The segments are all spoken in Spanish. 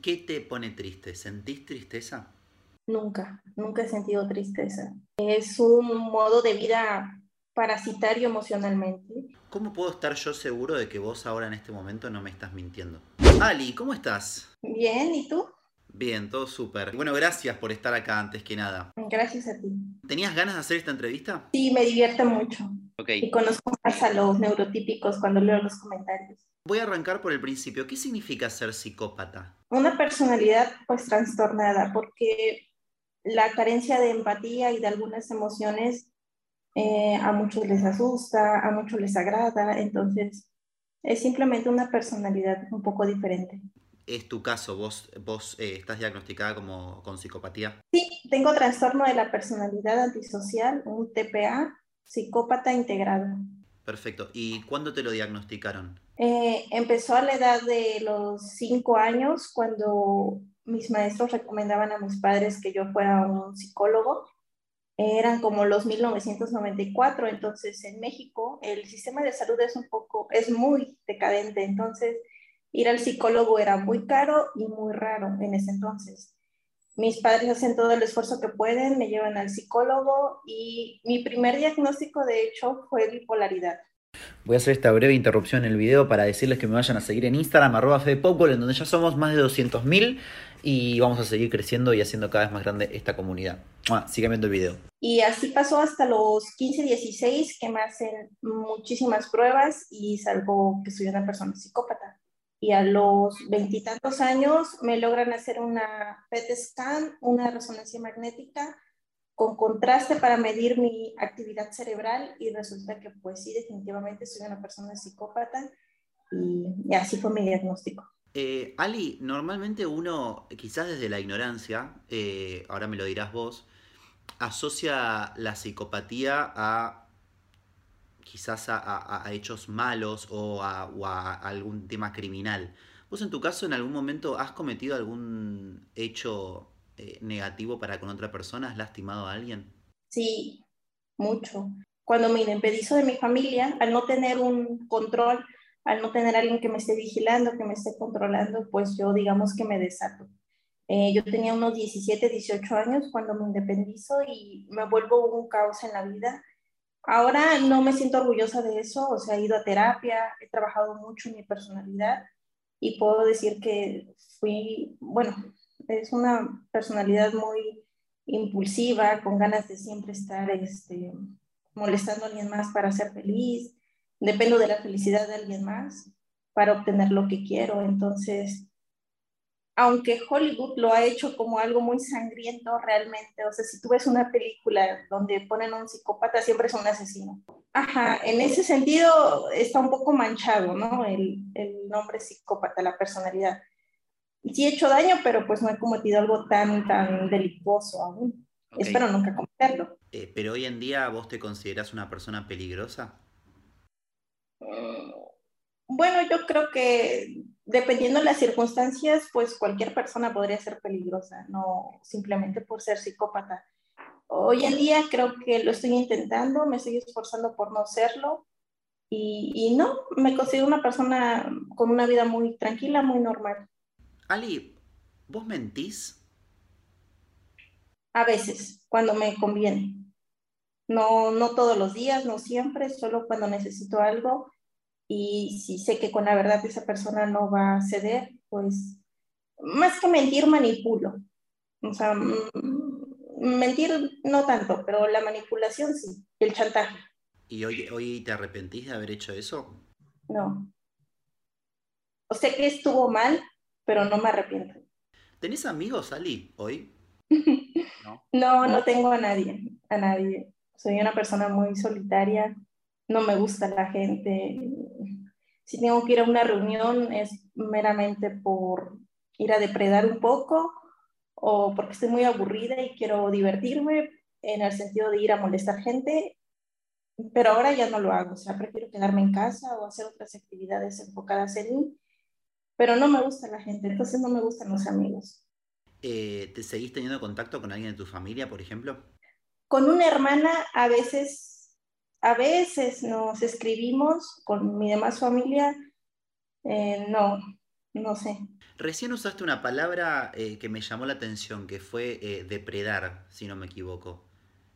¿Y qué te pone triste? ¿Sentís tristeza? Nunca, nunca he sentido tristeza. Es un modo de vida parasitario emocionalmente. ¿Cómo puedo estar yo seguro de que vos ahora en este momento no me estás mintiendo? Ali, ¿cómo estás? Bien, ¿y tú? Bien, todo súper. Bueno, gracias por estar acá antes que nada. Gracias a ti. ¿Tenías ganas de hacer esta entrevista? Sí, me divierte mucho. Ok. Y conozco más a los neurotípicos cuando leo los comentarios. Voy a arrancar por el principio. ¿Qué significa ser psicópata? Una personalidad pues trastornada porque la carencia de empatía y de algunas emociones eh, a muchos les asusta, a muchos les agrada, entonces es simplemente una personalidad un poco diferente. ¿Es tu caso? ¿Vos, vos eh, estás diagnosticada como con psicopatía? Sí, tengo trastorno de la personalidad antisocial, un TPA, psicópata integrado. Perfecto. ¿Y cuándo te lo diagnosticaron? Eh, empezó a la edad de los cinco años cuando mis maestros recomendaban a mis padres que yo fuera un psicólogo. Eran como los 1994, entonces en México el sistema de salud es un poco, es muy decadente, entonces ir al psicólogo era muy caro y muy raro en ese entonces. Mis padres hacen todo el esfuerzo que pueden, me llevan al psicólogo y mi primer diagnóstico de hecho fue bipolaridad. Voy a hacer esta breve interrupción en el video para decirles que me vayan a seguir en Instagram, arroba FedePopol, en donde ya somos más de 200.000 y vamos a seguir creciendo y haciendo cada vez más grande esta comunidad. Ah, sigan viendo el video. Y así pasó hasta los 15, 16, que me hacen muchísimas pruebas y salgo que soy una persona psicópata. Y a los veintitantos años me logran hacer una PET scan, una resonancia magnética, con contraste para medir mi actividad cerebral y resulta que pues sí, definitivamente soy una persona psicópata y, así fue mi diagnóstico. Eh, Ali, normalmente uno, quizás desde la ignorancia, eh, ahora me lo dirás vos, asocia la psicopatía a quizás a, a- a hechos malos o a, algún tema criminal. ¿Vos en tu caso en algún momento has cometido algún hecho eh, negativo para con otra persona? ¿Has lastimado a alguien? Sí, mucho. Cuando me indemnizo de mi familia, al no tener un control, al no tener alguien que me esté vigilando, que me esté controlando, pues yo digamos que me desato. Eh, yo tenía unos 17, 18 años cuando me independizo y me vuelvo un caos en la vida. Ahora no me siento orgullosa de eso, o sea, he ido a terapia, he trabajado mucho en mi personalidad y puedo decir que fui, bueno, es una personalidad muy impulsiva, con ganas de siempre estar este, molestando a alguien más para ser feliz, dependo de la felicidad de alguien más para obtener lo que quiero. Entonces, aunque Hollywood lo ha hecho como algo muy sangriento realmente, o sea, si tú ves una película donde ponen a un psicópata, siempre es un asesino. Ajá, en ese sentido está un poco manchado, ¿no? El, el nombre psicópata, la personalidad. Sí he hecho daño, pero pues no he cometido algo tan, tan delictuoso aún. Espero nunca cometerlo. Eh, pero hoy en día vos te considerás una persona peligrosa. Mm, Bueno, yo creo que dependiendo de las circunstancias, pues cualquier persona podría ser peligrosa, no simplemente por ser psicópata. Hoy en día creo que lo estoy intentando, me estoy esforzando por no serlo y, y no, me considero una persona con una vida muy tranquila, muy normal. Ali, ¿vos mentís? A veces, cuando me conviene. No, no todos los días, no siempre, solo cuando necesito algo y si sé que con la verdad esa persona no va a ceder, pues más que mentir, manipulo. O sea, mm, mentir no tanto, pero la manipulación sí, el chantaje, ¿Y hoy, hoy te arrepentís de haber hecho eso? no. O sé que estuvo mal, pero no me arrepiento. ¿Tenés amigos, Ali, hoy? ¿No? No, no tengo a nadie, a nadie. Soy una persona muy solitaria, no me gusta la gente. Si tengo que ir a una reunión es meramente por ir a depredar un poco o porque estoy muy aburrida y quiero divertirme en el sentido de ir a molestar gente, pero ahora ya no lo hago, o sea, prefiero quedarme en casa o hacer otras actividades enfocadas en mí, pero no me gusta la gente, entonces no me gustan los amigos. Eh, ¿te seguís teniendo contacto con alguien de tu familia, por ejemplo? Con una hermana a veces, a veces nos escribimos, con mi demás familia, eh, no, no sé. Recién usaste una palabra eh, que me llamó la atención, que fue eh, depredar, si no me equivoco.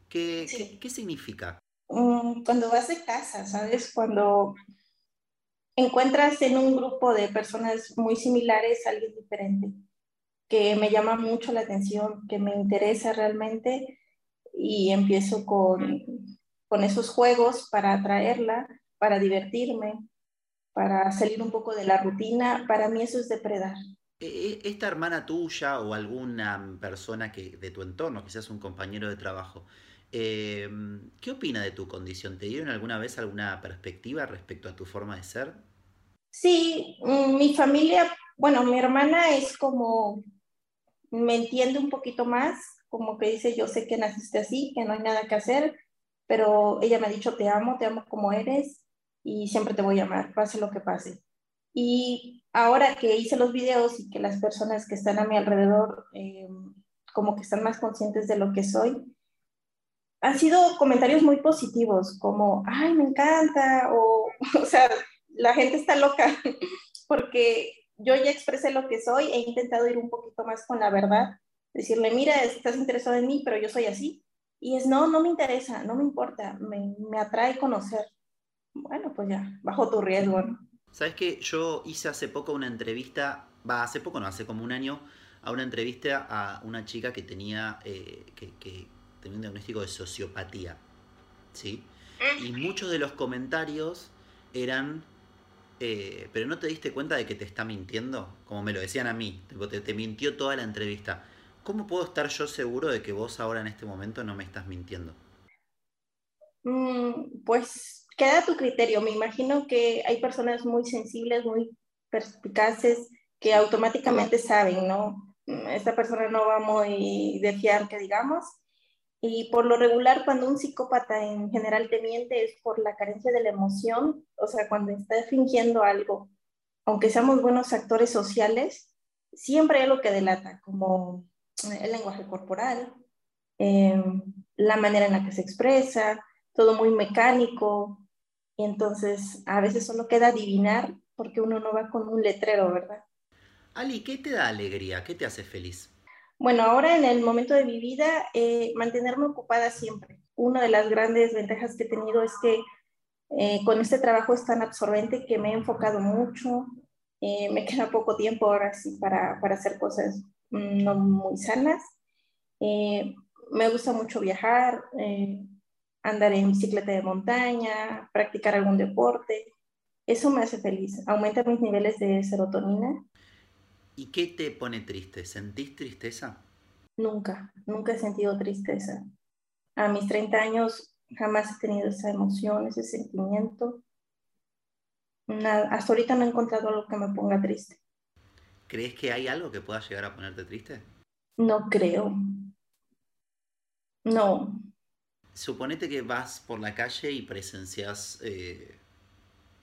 ¿Qué, qué, significa? Mm, cuando vas de casa, ¿sabes? Cuando encuentras en un grupo de personas muy similares a alguien diferente, que me llama mucho la atención, que me interesa realmente y empiezo con, con esos juegos para atraerla, para divertirme, para salir un poco de la rutina, para mí eso es depredar. E, e, esta hermana tuya o alguna persona que, de tu entorno, quizás un compañero de trabajo, em, ¿qué opina de tu condición? ¿Te dieron alguna vez alguna perspectiva respecto a tu forma de ser? Sí, mm, mi familia, bueno, mi hermana es como, me entiende un poquito más, como que dice, yo sé que naciste así, que no hay nada que hacer, pero ella me ha dicho, te amo, te amo como eres, y siempre te voy a amar, pase lo que pase. Y ahora que hice los videos y que las personas que están a mi alrededor eh, como que están más conscientes de lo que soy, han sido comentarios muy positivos, como, ay, me encanta, o, o sea, la gente está loca, porque yo ya expresé lo que soy, he intentado ir un poquito más con la verdad, decirle, mira, estás interesado en mí, pero yo soy así. Y es, no, no me interesa, no me importa, me, me atrae conocer bueno, pues ya, bajo tu riesgo. Sabes que yo hice hace poco una entrevista, va, hace poco no, hace como un año, a una entrevista a una chica que tenía, eh, que, tenía un diagnóstico de sociopatía, ¿sí? Y muchos de los comentarios eran, eh, pero no te diste cuenta de que te está mintiendo, como me lo decían a mí, te, te mintió toda la entrevista. ¿Cómo puedo estar yo seguro de que vos ahora en este momento no me estás mintiendo? Mm, pues queda a tu criterio. Me imagino que hay personas muy sensibles, muy perspicaces, que automáticamente saben, ¿no? Esta persona no va muy de fiar, que digamos. Y por lo regular, cuando un psicópata en general te miente es por la carencia de la emoción, o sea, cuando está fingiendo algo. Aunque seamos buenos actores sociales, siempre hay algo que delata, como el lenguaje corporal, em, la manera en la que se expresa, todo muy mecánico, y entonces a veces solo queda adivinar porque uno no va con un letrero, ¿verdad? Ali, ¿qué te da alegría? ¿Qué te hace feliz? Bueno, ahora en el momento de mi vida, eh, mantenerme ocupada siempre. Una de las grandes ventajas que he tenido es que eh, con este trabajo es tan absorbente que me he enfocado mucho. Eh, me queda poco tiempo ahora sí para, para hacer cosas no muy sanas. me gusta mucho viajar, andar en bicicleta de montaña, practicar algún deporte. Eso me hace feliz, aumenta mis niveles de serotonina. ¿Y qué te pone triste? ¿Sentís tristeza? Nunca, nunca he sentido tristeza. A mis 30 años jamás he tenido esa emoción, ese sentimiento. hasta ahorita no he encontrado algo que me ponga triste. ¿Crees que hay algo que pueda llegar a ponerte triste? No creo. No, Suponete que vas por la calle y presencias eh,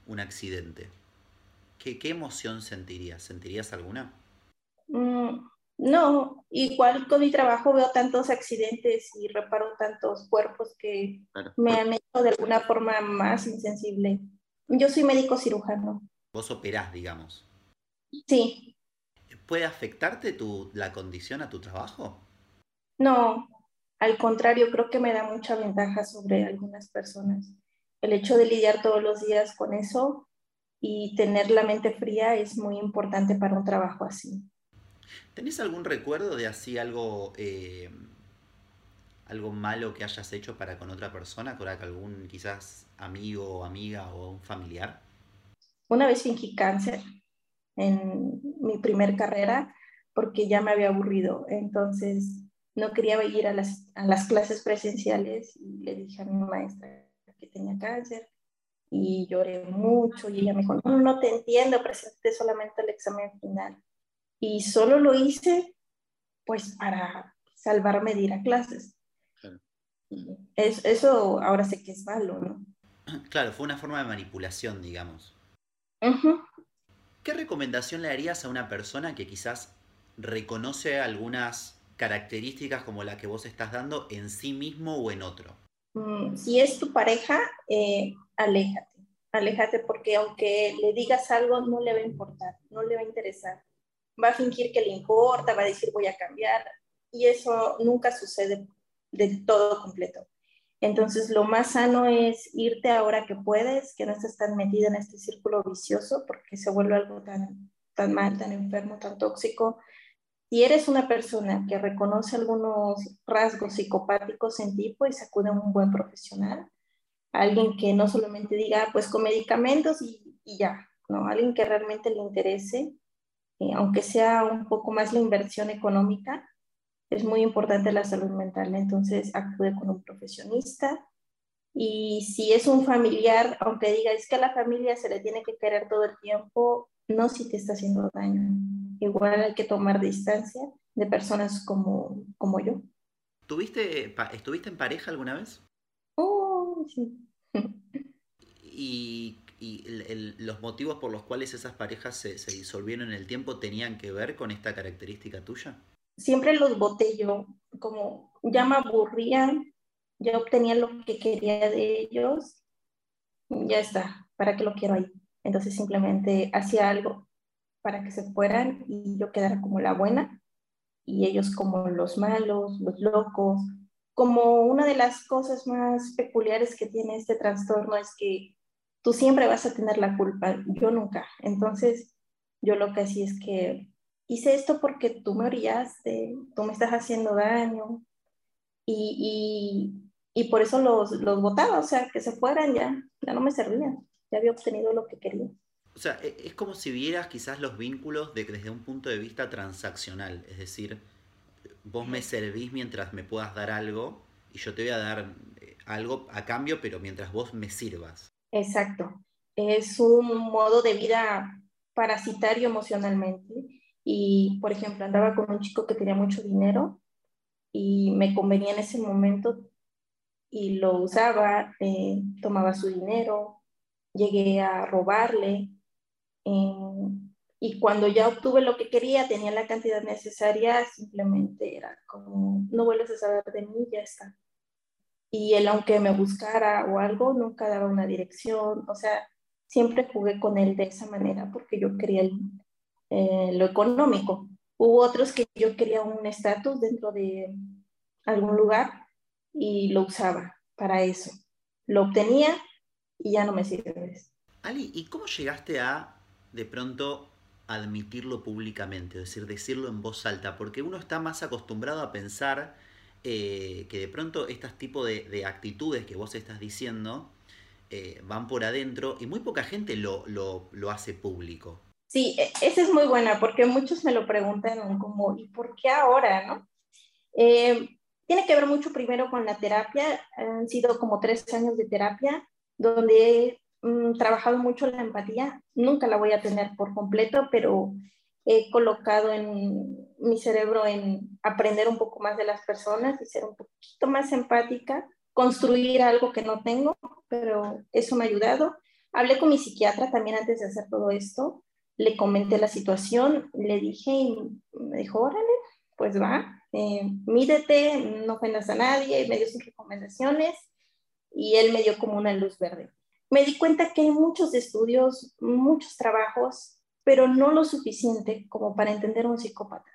un accidente. ¿Qué, emoción sentirías? ¿Sentirías alguna? Mm, no, igual con mi trabajo veo tantos accidentes y reparo tantos cuerpos que me han hecho de alguna forma más insensible. Yo soy médico cirujano. Vos operás, digamos. Sí. ¿Puede afectarte tu, la condición a tu trabajo? No, al contrario, creo que me da mucha ventaja sobre algunas personas. El hecho de lidiar todos los días con eso y tener la mente fría es muy importante para un trabajo así. ¿Tenés algún recuerdo de así algo, eh, algo malo que hayas hecho para con otra persona, con algún quizás amigo amiga o un familiar? Una vez fingí cáncer en mi primer carrera porque ya me había aburrido. Entonces no quería ir a las, a las clases presenciales y le dije a mi maestra que tenía cáncer y lloré mucho y ella me dijo, no, no te entiendo, presenté solamente el examen final. Y solo lo hice pues para salvarme de ir a clases. Es, eso ahora sé que es malo, ¿no? Claro, fue una forma de manipulación, digamos. ¿Qué recomendación le darías a una persona que quizás reconoce algunas características como la que vos estás dando en sí mismo o en otro? Mm, si es tu pareja, eh, aléjate, aléjate porque aunque le digas algo no le va a importar, no le va a interesar. va a fingir que le importa, va a decir voy a cambiar, y eso nunca sucede de todo completo. Entonces, lo más sano es irte ahora que puedes, que no estés tan metida en este círculo vicioso, porque se vuelve algo tan, tan mal, tan enfermo, tan tóxico. Si eres una persona que reconoce algunos rasgos psicopáticos en ti, pues acude a un buen profesional, alguien que no solamente diga, pues con medicamentos y, y ya, ¿no? Alguien que realmente le interese, eh, aunque sea un poco más la inversión económica, es muy importante la salud mental, entonces acude con un profesionista. Y si es un familiar, aunque diga, es que a la familia se le tiene que querer todo el tiempo, no si te está haciendo daño. Igual hay que tomar distancia de personas como, como yo. ¿Tuviste, ¿Estuviste en pareja alguna vez? Oh, sí. ¿Y, y los motivos por los cuales esas parejas se, se disolvieron en el tiempo tenían que ver con esta característica tuya? Siempre los boté yo, como ya me aburrían, ya obtenía lo que quería de ellos, ya está, ¿para qué lo quiero ahí? Entonces simplemente hacía algo para que se fueran y yo quedara como la buena y ellos como los malos, los locos. Como una de las cosas más peculiares que tiene este trastorno es que tú siempre vas a tener la culpa, yo nunca. Entonces yo lo que hacía es que hice esto porque tú me orillaste, tú me estás haciendo daño. Y, y, y por eso los, los votaba, o sea, que se fueran ya, ya no me servían, ya había obtenido lo que quería. O sea, e, es como si vieras quizás los vínculos de, desde un punto de vista transaccional, es decir, vos me servís mientras me puedas dar algo y yo te voy a dar eh, algo a cambio, pero mientras vos me sirvas. Exacto. Es un modo de vida parasitario emocionalmente y, por ejemplo, andaba con un chico que tenía mucho dinero y me convenía en ese momento y lo usaba, eh, tomaba su dinero, llegué a robarle. Eh, y cuando ya obtuve lo que quería, tenía la cantidad necesaria, simplemente era como, no vuelves a saber de mí, ya está. Y él, aunque me buscara o algo, nunca daba una dirección, o sea, siempre jugué con él de esa manera porque yo quería el, eh, lo económico. Hubo otros que yo quería un estatus dentro de algún lugar y lo usaba para eso. Lo obtenía y ya no me sirve. Ali, ¿y cómo llegaste a de pronto admitirlo públicamente, es decir, decirlo en voz alta? Porque uno está más acostumbrado a pensar eh, que de pronto estos tipos de, actitudes que vos estás diciendo eh, van por adentro y muy poca gente lo, lo, lo hace público. Sí, e, esa es muy buena porque muchos me lo preguntan como, ¿y por qué ahora? ¿no? Eh, tiene que ver mucho primero con la terapia. Han sido como tres años de terapia donde he mm, trabajado mucho la empatía. Nunca la voy a tener por completo, pero he colocado en mi cerebro en aprender un poco más de las personas y ser un poquito más empática, construir algo que no tengo, pero eso me ha ayudado. Hablé con mi psiquiatra también antes de hacer todo esto le comenté la situación, le dije y me dijo, órale, pues va, eh, mídete, no ofendas a nadie, me dio sus recomendaciones y él me dio como una luz verde. Me di cuenta que hay muchos estudios, muchos trabajos, pero no lo suficiente como para entender a un psicópata.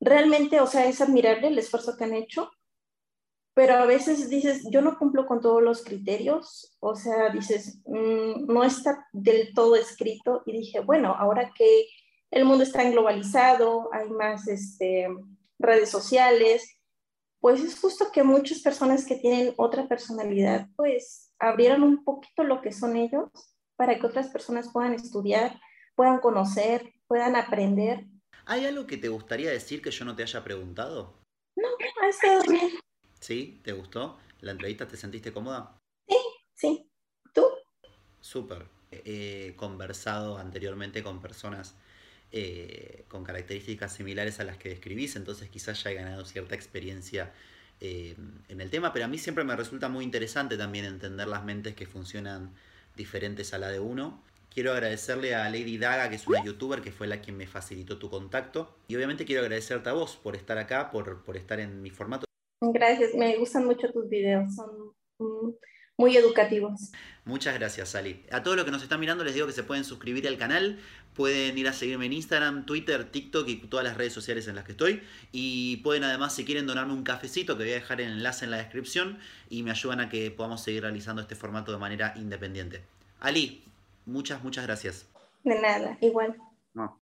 Realmente, o sea, es admirable el esfuerzo que han hecho, pero a veces dices, yo no cumplo con todos los criterios, o sea, dices, mm, no está del todo escrito y dije, bueno, ahora que el mundo está globalizado, hay más este, redes sociales, pues es justo que muchas personas que tienen otra personalidad, pues abrieran un poquito lo que son ellos para que otras personas puedan estudiar, puedan conocer, puedan aprender. ¿Hay algo que te gustaría decir que yo no te haya preguntado? No, ha estado bien. ¿Sí? ¿Te gustó? ¿La entrevista te sentiste cómoda? Sí, sí. ¿Tú? Súper. He conversado anteriormente con personas eh, con características similares a las que describís, entonces quizás ya he ganado cierta experiencia eh, en el tema, pero a mí siempre me resulta muy interesante también entender las mentes que funcionan diferentes a la de uno. Quiero agradecerle a Lady Daga, que es una youtuber que fue la quien me facilitó tu contacto. Y obviamente quiero agradecerte a vos por estar acá, por, por estar en mi formato Gracias, me gustan mucho tus videos, son muy educativos. Muchas gracias, Ali. A todos los que nos están mirando les digo que se pueden suscribir al canal, pueden ir a seguirme en Instagram, Twitter, TikTok y todas las redes sociales en las que estoy. Y pueden además, si quieren, donarme un cafecito, que voy a dejar el enlace en la descripción, y me ayudan a que podamos seguir realizando este formato de manera independiente. Ali, muchas, muchas gracias. De nada, igual. No.